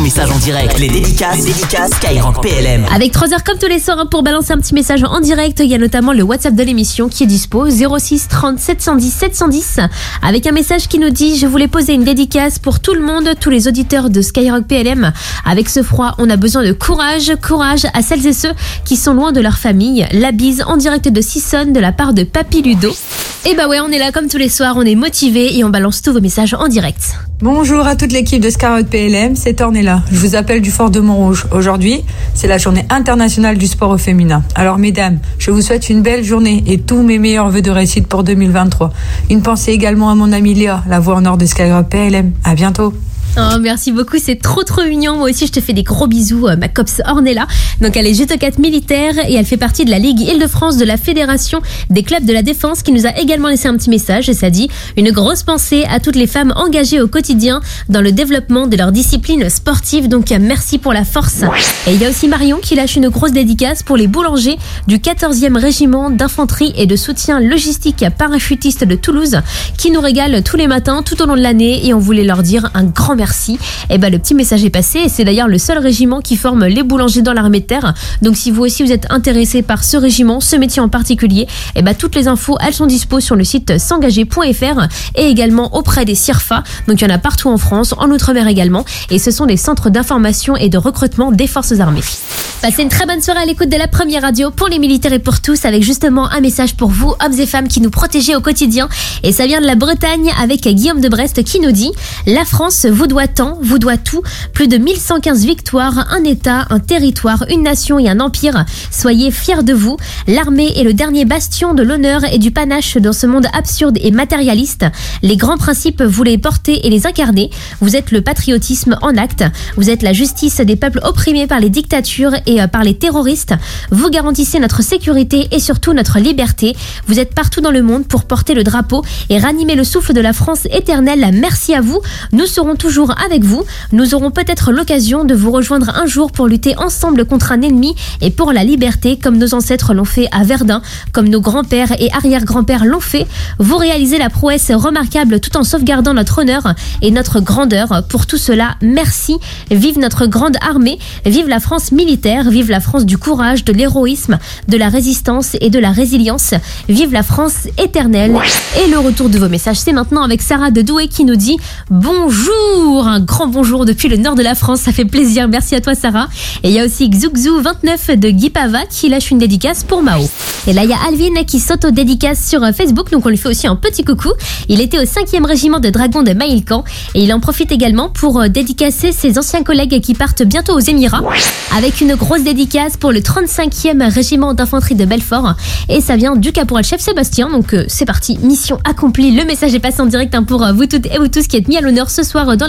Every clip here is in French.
message en direct. Les dédicaces, les dédicaces Skyrock PLM. Avec 3 heures comme tous les soirs hein, pour balancer un petit message en direct, il y a notamment le WhatsApp de l'émission qui est dispo 06 30 710 710 avec un message qui nous dit je voulais poser une dédicace pour tout le monde, tous les auditeurs de Skyrock PLM. Avec ce froid, on a besoin de courage, courage à celles et ceux qui sont loin de leur famille. La bise en direct de Sisson de la part de Papy Ludo. Et bah ouais, on est là comme tous les soirs, on est motivé et on balance tous vos messages en direct. Bonjour à toute l'équipe de Scarlet PLM, c'est Ornella. Je vous appelle du Fort de Montrouge. Aujourd'hui, c'est la journée internationale du sport au féminin. Alors mesdames, je vous souhaite une belle journée et tous mes meilleurs vœux de réussite pour 2023. Une pensée également à mon amie Léa, la voix en or de Skyrock PLM. À bientôt. Oh, merci beaucoup, c'est trop trop mignon. Moi aussi, je te fais des gros bisous, euh, ma copse Ornella. Donc, elle est judokat militaire et elle fait partie de la Ligue Île-de-France de la Fédération des clubs de la défense qui nous a également laissé un petit message et ça dit une grosse pensée à toutes les femmes engagées au quotidien dans le développement de leur discipline sportive. Donc, euh, merci pour la force. Et il y a aussi Marion qui lâche une grosse dédicace pour les boulangers du 14e régiment d'infanterie et de soutien logistique parachutiste de Toulouse qui nous régale tous les matins tout au long de l'année et on voulait leur dire un grand merci. Et ben le petit message est passé c'est d'ailleurs le seul régiment qui forme les boulangers dans l'armée de terre. Donc si vous aussi vous êtes intéressé par ce régiment, ce métier en particulier, et ben toutes les infos elles sont dispo sur le site s'engager.fr et également auprès des CIRFA. Donc il y en a partout en France, en Outre-mer également et ce sont des centres d'information et de recrutement des forces armées. Passez une très bonne soirée à l'écoute de la première radio pour les militaires et pour tous avec justement un message pour vous, hommes et femmes qui nous protégez au quotidien. Et ça vient de la Bretagne avec Guillaume de Brest qui nous dit La France vous doit tant, vous doit tout. Plus de 1115 victoires, un État, un territoire, une nation et un empire. Soyez fiers de vous. L'armée est le dernier bastion de l'honneur et du panache dans ce monde absurde et matérialiste. Les grands principes, vous les portez et les incarnez. Vous êtes le patriotisme en acte. Vous êtes la justice des peuples opprimés par les dictatures et euh, par les terroristes. Vous garantissez notre sécurité et surtout notre liberté. Vous êtes partout dans le monde pour porter le drapeau et ranimer le souffle de la France éternelle. Merci à vous. Nous serons toujours avec vous. Nous aurons peut-être l'occasion de vous rejoindre un jour pour lutter ensemble contre un ennemi et pour la liberté comme nos ancêtres l'ont fait à Verdun, comme nos grands-pères et arrière-grands-pères l'ont fait. Vous réalisez la prouesse remarquable tout en sauvegardant notre honneur et notre grandeur. Pour tout cela, merci. Vive notre grande armée. Vive la France militaire. Vive la France du courage, de l'héroïsme, de la résistance et de la résilience. Vive la France éternelle. Et le retour de vos messages, c'est maintenant avec Sarah de Douai qui nous dit bonjour. Un grand bonjour depuis le nord de la France. Ça fait plaisir. Merci à toi, Sarah. Et il y a aussi Xougzou29 de Guipava qui lâche une dédicace pour Mao. Et là, il y a Alvin qui s'auto-dédicace sur Facebook. Donc, on lui fait aussi un petit coucou. Il était au 5e régiment de dragons de Maïlcan. Et il en profite également pour euh, dédicacer ses anciens collègues qui partent bientôt aux Émirats. Avec une grosse dédicace pour le 35e régiment d'infanterie de Belfort. Et ça vient du caporal-chef Sébastien. Donc, euh, c'est parti. Mission accomplie. Le message est passé en direct hein, pour euh, vous toutes et vous tous qui êtes mis à l'honneur ce soir euh, dans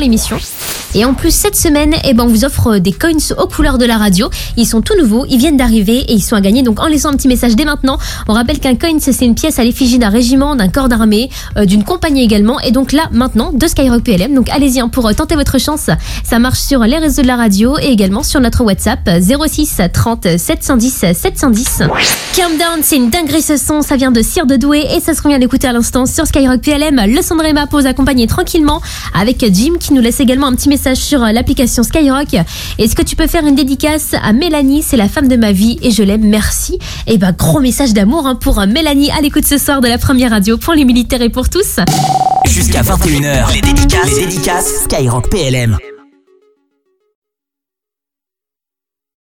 Et en plus, cette semaine, eh ben, on vous offre des coins aux couleurs de la radio. Ils sont tout nouveaux, ils viennent d'arriver et ils sont à gagner. Donc, en laissant un petit message dès maintenant, on rappelle qu'un coin, c'est une pièce à l'effigie d'un régiment, d'un corps d'armée, euh, d'une compagnie également. Et donc là, maintenant, de Skyrock PLM. Donc, allez-y hein, pour euh, tenter votre chance. Ça marche sur les réseaux de la radio et également sur notre WhatsApp 06 30 710 710. Calm Down, c'est une dinguerie ce son. Ça vient de Cire de Douai et ça se revient d'écouter à l'instant sur Skyrock PLM. Le son de Réma pour vous accompagner tranquillement avec Jim qui nous laisse également un petit message sur euh, l'application Skyrock. Est-ce que tu peux faire une dédicace à Mélanie? C'est la femme de ma vie et je l'aime. Merci. Et bah, gros message d'amour hein, pour euh, Mélanie à l'écoute ce soir de la première radio pour les militaires et pour tous. Jusqu'à 21h, les dédicaces, les dédicaces Skyrock PLM.